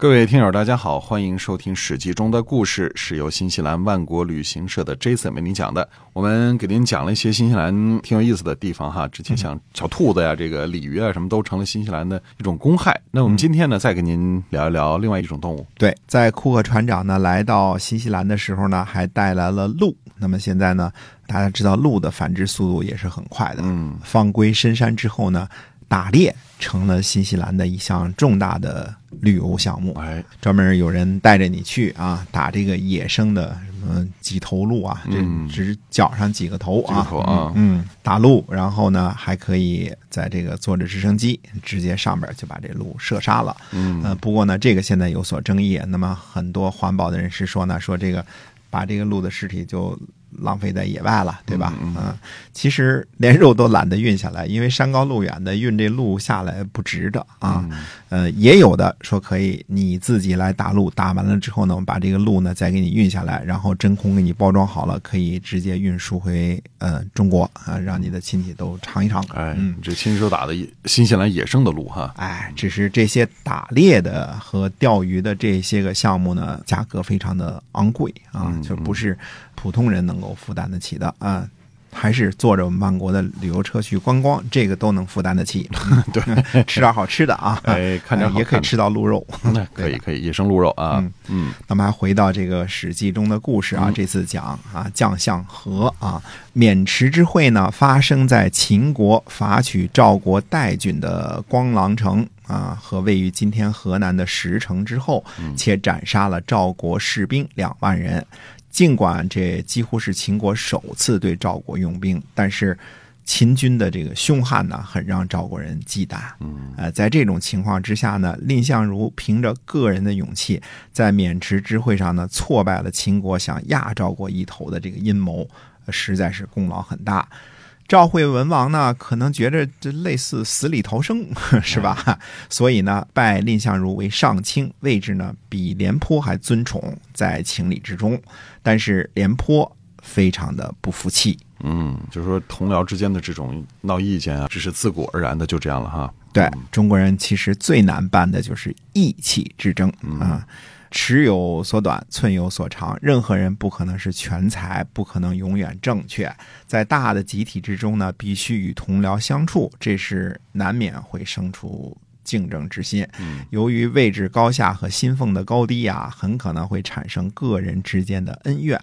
各位听友，大家好，欢迎收听《史记》中的故事，是由新西兰万国旅行社的 Jason 为您讲的。我们给您讲了一些新西兰挺有意思的地方哈。之前像小兔子呀、这个鲤鱼啊，什么都成了新西兰的一种公害。那我们今天呢，再给您聊一聊另外一种动物。对，在库克船长呢来到新西兰的时候呢，还带来了鹿。那么现在呢，大家知道鹿的繁殖速度也是很快的。嗯，放归深山之后呢，打猎成了新西兰的一项重大的旅游项目。哎，专门有人带着你去啊，打这个野生的什么几头鹿啊，这嗯只脚上几个头啊嗯，打鹿，然后呢还可以在这个坐着直升机直接上边就把这鹿射杀了。嗯呃，不过呢，这个现在有所争议。那么很多环保的人士说呢，说这个把这个鹿的尸体就浪费在野外了，对吧？嗯嗯其实连肉都懒得运下来，因为山高路远的运这鹿下来不值得啊。嗯呃，也有的说可以你自己来打鹿，打完了之后呢，我们把这个鹿呢再给你运下来，然后真空给你包装好了，可以直接运输回呃中国啊，让你的亲戚都尝一尝。哎你，这亲手打的新西兰野生的鹿哈。哎，只是这些打猎的和钓鱼的这些个项目呢，价格非常的昂贵啊，嗯就不是普通人能够负担得起的啊。还是坐着我们万国的旅游车去观光，这个都能负担得起。对，吃点好吃的啊，哎看着也可以吃到鹿肉。那可以可以，野生鹿肉啊。嗯那么还回到这个《史记》中的故事啊，嗯这次讲啊将相和啊，渑池之会呢发生在秦国伐取赵国代郡的光狼城啊和位于今天河南的石城之后，且斩杀了赵国士兵两万人。尽管这几乎是秦国首次对赵国用兵，但是秦军的这个凶悍呢，很让赵国人忌惮。嗯呃，在这种情况之下呢，蔺相如凭着个人的勇气，在渑池之会上呢，挫败了秦国想压赵国一头的这个阴谋，呃实在是功劳很大。赵惠文王呢，可能觉着这类似死里逃生，是吧？所以呢，拜蔺相如为上卿，位置呢比廉颇还尊崇，在情理之中。但是廉颇非常的不服气，嗯，就是说同僚之间的这种闹意见啊，只是自古而然的就这样了哈。对中国人其实最难办的就是意气之争啊。尺有所短，寸有所长。任何人不可能是全才，不可能永远正确。在大的集体之中呢，必须与同僚相处，这是难免会生出竞争之心。嗯由于位置高下和薪俸的高低呀，很可能会产生个人之间的恩怨。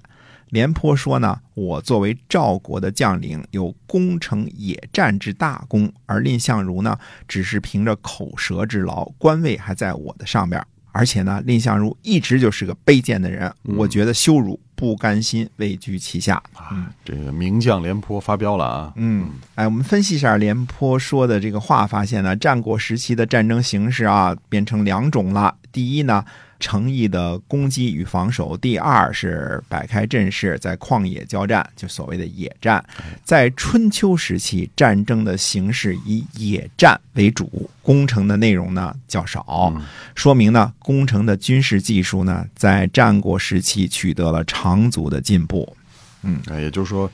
廉颇说呢，我作为赵国的将领，有攻城野战之大功，而蔺相如呢，只是凭着口舌之劳，官位还在我的上边。而且呢，蔺相如一直就是个卑贱的人，我觉得羞辱，不甘心位居其下。啊，这个名将廉颇发飙了啊。嗯，哎，我们分析一下廉颇说的这个话，发现呢，战国时期的战争形势啊，变成两种了。第一呢，诚意的攻击与防守；第二是摆开阵势，在旷野交战，就所谓的野战。在春秋时期，战争的形式以野战为主，攻城的内容呢较少，说明呢，攻城的军事技术呢，在战国时期取得了长足的进步。嗯，也就是说，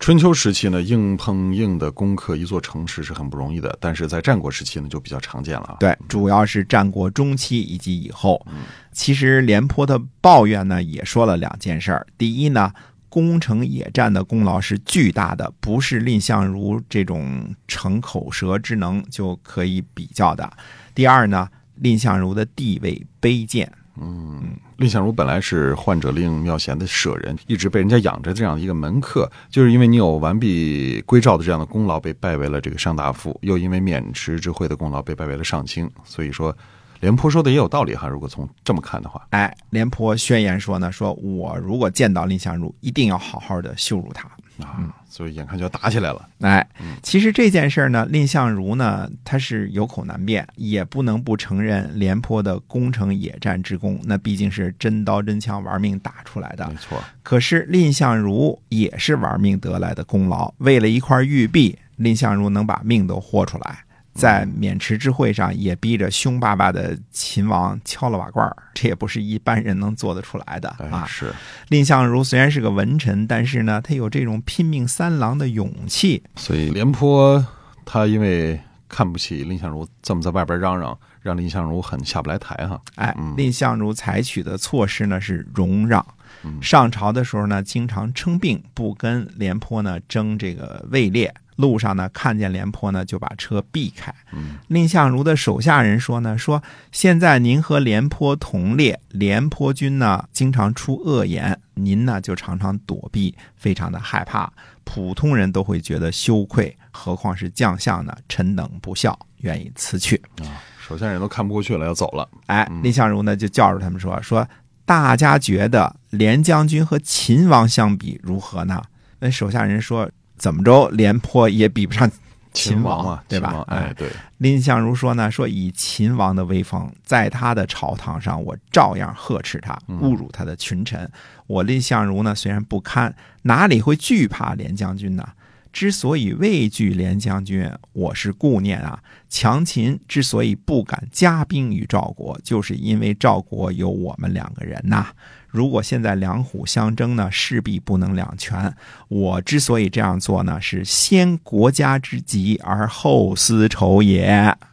春秋时期呢，硬碰硬的攻克一座城池是很不容易的，但是在战国时期呢，就比较常见了啊。对，主要是战国中期以及以后。其实廉颇的抱怨呢，也说了两件事儿。第一呢，攻城野战的功劳是巨大的，不是蔺相如这种逞口舌之能就可以比较的。第二呢，蔺相如的地位卑贱。嗯蔺相如本来是患者令妙贤的舍人，一直被人家养着这样的一个门客，就是因为你有完璧归赵的这样的功劳，被拜为了这个上大夫，又因为渑池之会的功劳被拜为了上卿。所以说，廉颇说的也有道理哈。如果从这么看的话，哎，廉颇宣言说呢，说我如果见到蔺相如，一定要好好的羞辱他。啊，所以眼看就要打起来了。哎，其实这件事儿呢，蔺相如呢，他是有口难辩，也不能不承认廉颇的攻城野战之功，那毕竟是真刀真枪玩命打出来的没。错，可是蔺相如也是玩命得来的功劳，为了一块玉璧，蔺相如能把命都豁出来。在渑池之会上也逼着凶巴巴的秦王敲了瓦罐儿，这也不是一般人能做得出来的哎啊。是，蔺相如虽然是个文臣，但是呢，他有这种拼命三郎的勇气。所以廉颇他因为看不起蔺相如，这么在外边嚷嚷，让蔺相如很下不来台哈。哎嗯，蔺相如采取的措施呢是容让。嗯上朝的时候呢，经常称病，不跟廉颇呢争这个位列。路上呢，看见廉颇呢，就把车避开。嗯蔺相如的手下人说呢，说现在您和廉颇同列，廉颇君呢经常出恶言，您呢就常常躲避，非常的害怕。普通人都会觉得羞愧，何况是将相呢？臣等不孝，愿意辞去。啊，手下人都看不过去了，要走了。哎，嗯蔺相如呢就叫住他们说说，大家觉得廉将军和秦王相比如何呢？那手下人说，怎么着，廉颇也比不上秦王啊，对吧？哎，对，蔺相如说呢，说以秦王的威风，在他的朝堂上，我照样呵斥他，嗯侮辱他的群臣。我蔺相如呢，虽然不堪，哪里会惧怕廉将军呢？之所以畏惧廉将军，我是顾念啊。强秦之所以不敢加兵于赵国，就是因为赵国有我们两个人呐。如果现在两虎相争呢，势必不能两全。我之所以这样做呢，是先国家之急而后私仇也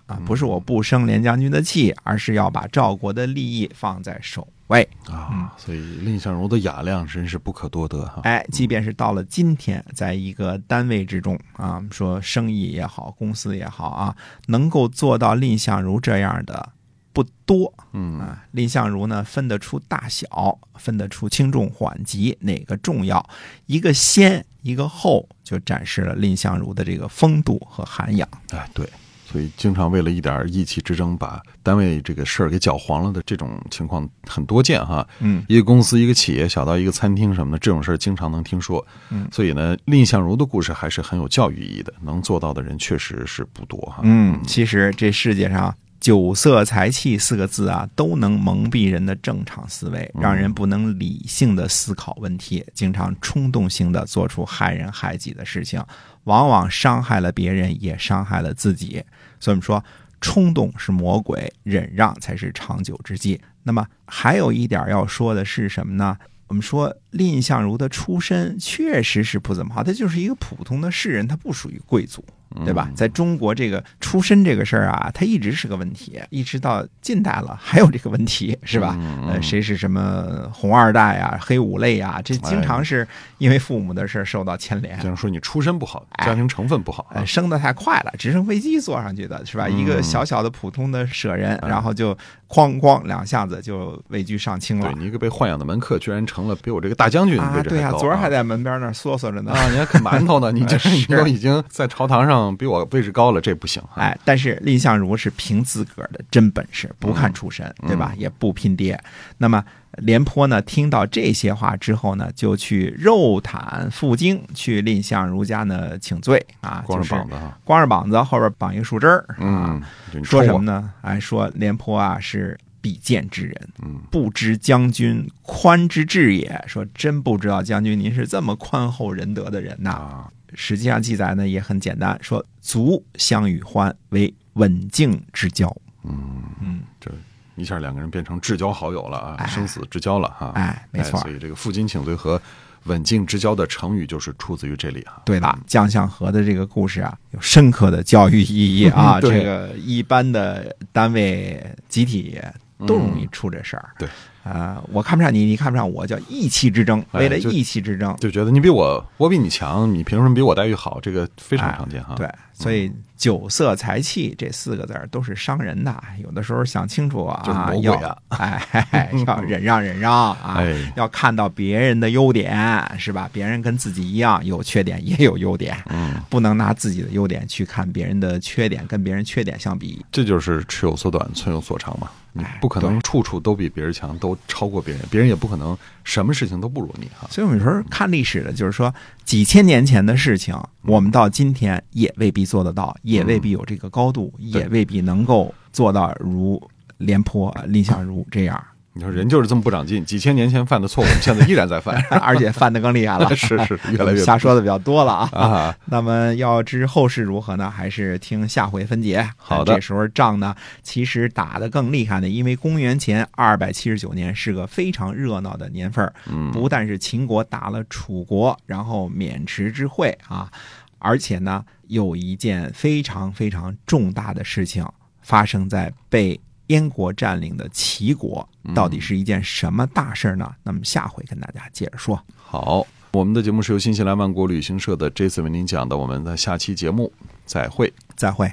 啊，不是我不生廉将军的气，而是要把赵国的利益放在首位。啊，所以蔺相如的雅量真是不可多得哈。哎，即便是到了今天，在一个单位之中啊，说生意也好，公司也好啊，能够做到蔺相如这样的不多嗯啊。蔺相如呢，分得出大小，分得出轻重缓急，哪个重要，一个先，一个后，就展示了蔺相如的这个风度和涵养。哎，对，所以经常为了一点意气之争，把单位这个事儿给搅黄了的这种情况很多见哈。嗯，一个公司、一个企业，小到一个餐厅什么的，这种事儿经常能听说。嗯，所以呢，蔺相如的故事还是很有教育意义的，能做到的人确实是不多哈。嗯，其实这世界上酒色财气四个字啊，都能蒙蔽人的正常思维，让人不能理性的思考问题，经常冲动性的做出害人害己的事情，往往伤害了别人，也伤害了自己。所以我们说，冲动是魔鬼，忍让才是长久之计。那么还有一点要说的是什么呢？我们说蔺相如的出身确实是不怎么好，他就是一个普通的士人，他不属于贵族。对吧？在中国，这个出身这个事儿啊，它一直是个问题，一直到近代了还有这个问题，是吧？呃，谁是什么红二代啊、黑五类啊？这经常是因为父母的事儿受到牵连。这样说你出身不好，家庭成分不好。升得太快了，直升飞机坐上去的是吧？一个小小的普通的舍人，然后就哐哐两下子就位居上卿了对。你一个被豢养的门客，居然成了比我这个大将军啊，位置对呀、高昨儿还在在门边那儿嗦嗦着呢。啊，你还啃馒头呢，你这是你都已经在朝堂上比我位置高了，这不行啊。哎，但是蔺相如是凭自个儿的真本事，不看出身，嗯对吧？也不拼爹。那么廉颇呢，听到这些话之后呢，就去肉袒负荆，去蔺相如家呢请罪啊，光着膀子哈，光着膀子，后边绑一个树枝儿啊嗯，，说什么呢？哎，说廉颇啊是比剑之人，嗯，不知将军宽之至也。说真不知道将军您是这么宽厚仁德的人呐。啊，实际上记载呢也很简单，说足相与欢为刎颈之交。嗯，嗯，这一下两个人变成至交好友了啊，哎生死之交了哈。哎，没错。所以这个负荆请罪和刎颈之交的成语就是出自于这里啊。对了，将相和的这个故事啊，有深刻的教育意义啊。对这个一般的单位集体都容易出这事儿。对，啊，我看不上你，你看不上我，叫意气之争。为了意气之争，就觉得你比我，我比你强，你凭什么比我待遇好？这个非常常见哈。哎对，所以酒色财气这四个字儿都是伤人的。有的时候想清楚啊，就是魔鬼要啊哎，要忍让忍让啊，哎要看到别人的优点，是吧？别人跟自己一样有缺点，也有优点，嗯，不能拿自己的优点去看别人的缺点，跟别人缺点相比。这就是尺有所短，寸有所长嘛。你哎不可能处处都比别人强，都超过别人，别人也不可能什么事情都不如你哈。所以我们说看历史的，就是说几千年前的事情，我们到今天也未必做得到，也未必有这个高度，也未必能够做到如廉颇、蔺相如这样。你说人就是这么不长进，几千年前犯的错误，现在依然在犯，而且犯的更厉害了。是是，越来越瞎说的比较多了啊。啊。那么要知后事如何呢？还是听下回分解。好的这时候仗呢，其实打得更厉害呢，因为公元前二百七十九年是个非常热闹的年份不但是秦国打了楚国，然后渑池之会啊，而且呢，有一件非常非常重大的事情发生在被燕国占领的齐国，到底是一件什么大事儿呢？那么下回跟大家接着说。好，我们的节目是由新西兰万国旅行社的 Jason 为您讲的，我们的下期节目再会。再会。